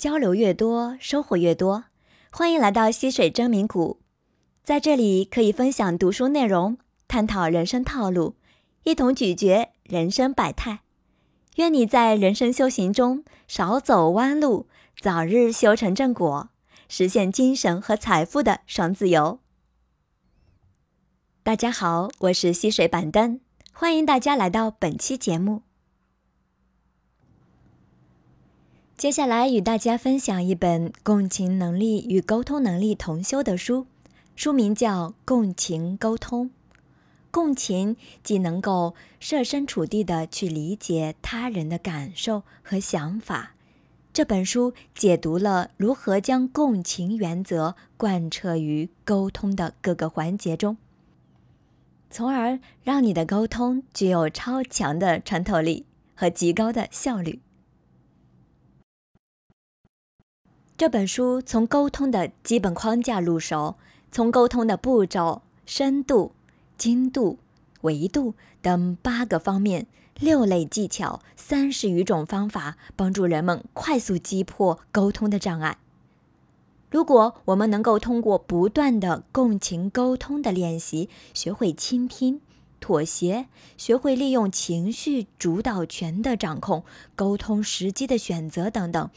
交流越多，收获越多。欢迎来到溪水真名谷，在这里可以分享读书内容，探讨人生套路，一同咀嚼人生百态。愿你在人生修行中少走弯路，早日修成正果，实现精神和财富的双自由。大家好，我是溪水板凳，欢迎大家来到本期节目。接下来与大家分享一本共情能力与沟通能力同修的书，书名叫《共情沟通》。共情既能够设身处地的去理解他人的感受和想法，这本书解读了如何将共情原则贯彻于沟通的各个环节中，从而让你的沟通具有超强的穿透力和极高的效率。这本书从沟通的基本框架入手，从沟通的步骤、深度、精度、维度等八个方面、六类技巧、三十余种方法，帮助人们快速击破沟通的障碍。如果我们能够通过不断的共情沟通的练习，学会倾听、妥协，学会利用情绪主导权的掌控、沟通时机的选择等等。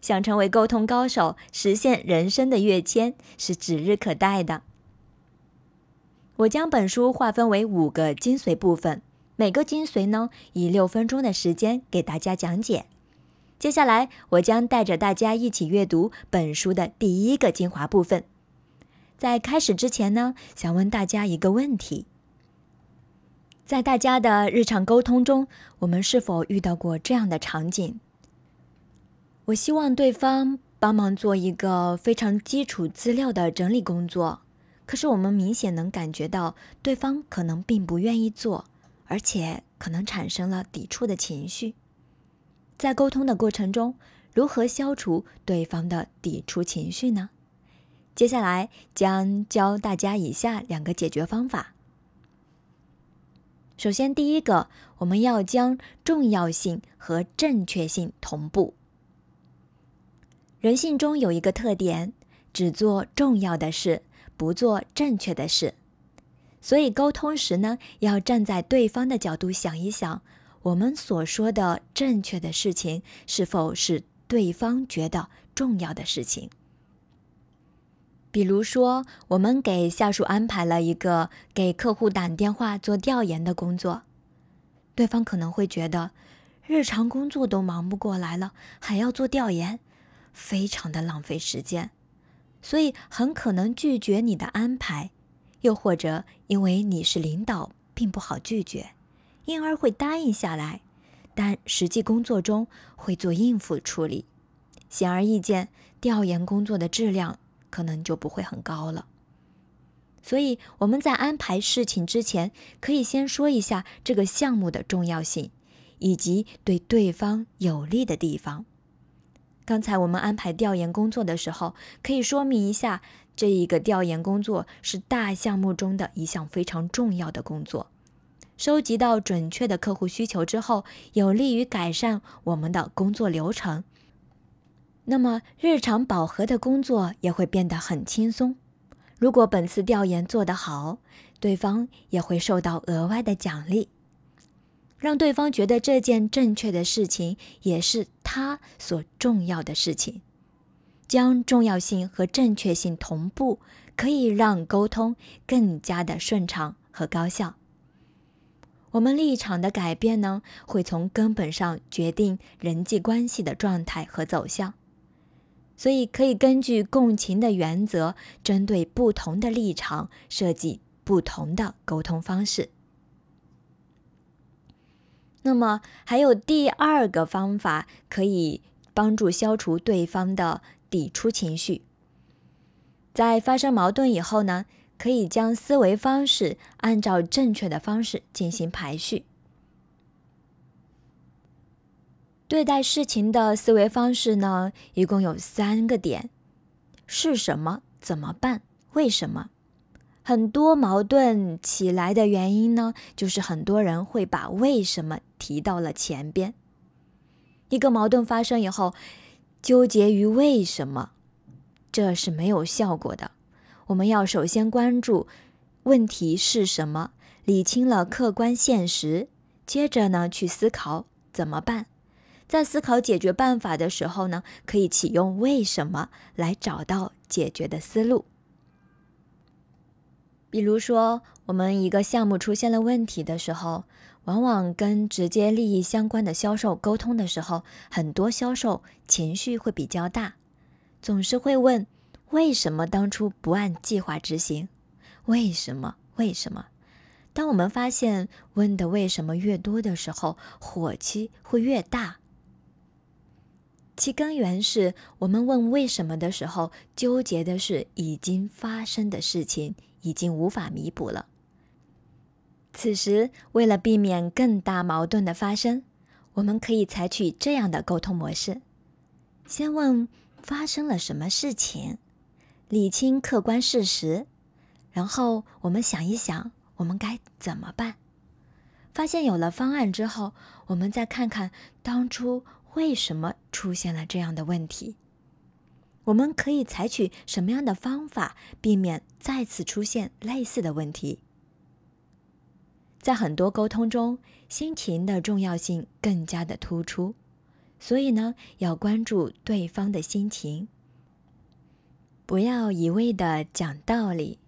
想成为沟通高手，实现人生的跃迁是指日可待的。我将本书划分为五个精髓部分，每个精髓呢以六分钟的时间给大家讲解。接下来，我将带着大家一起阅读本书的第一个精华部分。在开始之前呢，想问大家一个问题：在大家的日常沟通中，我们是否遇到过这样的场景？我希望对方帮忙做一个非常基础资料的整理工作，可是我们明显能感觉到对方可能并不愿意做，而且可能产生了抵触的情绪。在沟通的过程中，如何消除对方的抵触情绪呢？接下来将教大家以下两个解决方法。首先，第一个，我们要将重要性和正确性同步。人性中有一个特点，只做重要的事，不做正确的事。所以沟通时呢，要站在对方的角度想一想，我们所说的正确的事情，是否是对方觉得重要的事情？比如说，我们给下属安排了一个给客户打电话做调研的工作，对方可能会觉得，日常工作都忙不过来了，还要做调研。非常的浪费时间，所以很可能拒绝你的安排，又或者因为你是领导，并不好拒绝，因而会答应下来，但实际工作中会做应付处理，显而易见，调研工作的质量可能就不会很高了。所以我们在安排事情之前，可以先说一下这个项目的重要性，以及对对方有利的地方。刚才我们安排调研工作的时候，可以说明一下，这一个调研工作是大项目中的一项非常重要的工作。收集到准确的客户需求之后，有利于改善我们的工作流程。那么日常饱和的工作也会变得很轻松。如果本次调研做得好，对方也会受到额外的奖励。让对方觉得这件正确的事情也是他所重要的事情，将重要性和正确性同步，可以让沟通更加的顺畅和高效。我们立场的改变呢，会从根本上决定人际关系的状态和走向，所以可以根据共情的原则，针对不同的立场设计不同的沟通方式。那么还有第二个方法可以帮助消除对方的抵触情绪。在发生矛盾以后呢，可以将思维方式按照正确的方式进行排序。对待事情的思维方式呢，一共有三个点：是什么？怎么办？为什么？很多矛盾起来的原因呢，就是很多人会把为什么提到了前边。一个矛盾发生以后，纠结于为什么，这是没有效果的。我们要首先关注问题是什么，理清了客观现实，接着呢去思考怎么办。在思考解决办法的时候呢，可以启用为什么来找到解决的思路。比如说，我们一个项目出现了问题的时候，往往跟直接利益相关的销售沟通的时候，很多销售情绪会比较大，总是会问为什么当初不按计划执行？为什么？为什么？当我们发现问的为什么越多的时候，火气会越大。其根源是我们问为什么的时候，纠结的是已经发生的事情。已经无法弥补了。此时，为了避免更大矛盾的发生，我们可以采取这样的沟通模式：先问发生了什么事情，理清客观事实，然后我们想一想，我们该怎么办。发现有了方案之后，我们再看看当初为什么出现了这样的问题。我们可以采取什么样的方法避免再次出现类似的问题？在很多沟通中，心情的重要性更加的突出，所以呢，要关注对方的心情，不要一味的讲道理。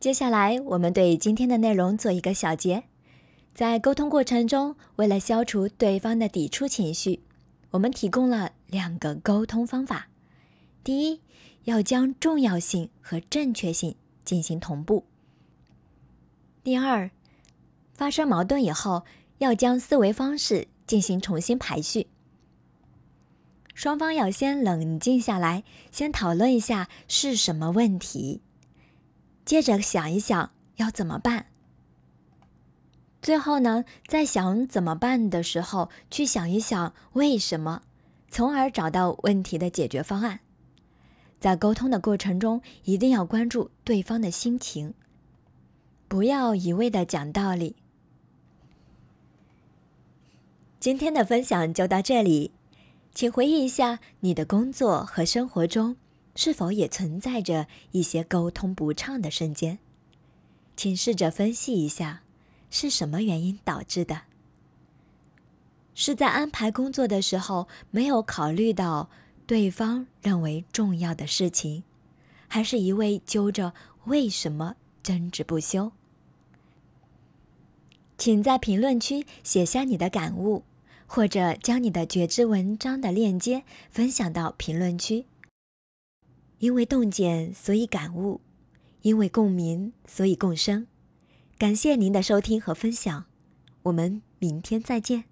接下来，我们对今天的内容做一个小结。在沟通过程中，为了消除对方的抵触情绪。我们提供了两个沟通方法：第一，要将重要性和正确性进行同步；第二，发生矛盾以后，要将思维方式进行重新排序。双方要先冷静下来，先讨论一下是什么问题，接着想一想要怎么办。最后呢，在想怎么办的时候，去想一想为什么，从而找到问题的解决方案。在沟通的过程中，一定要关注对方的心情，不要一味的讲道理。今天的分享就到这里，请回忆一下你的工作和生活中是否也存在着一些沟通不畅的瞬间，请试着分析一下。是什么原因导致的？是在安排工作的时候没有考虑到对方认为重要的事情，还是一味揪着为什么争执不休？请在评论区写下你的感悟，或者将你的觉知文章的链接分享到评论区。因为洞见，所以感悟；因为共鸣，所以共生。感谢您的收听和分享，我们明天再见。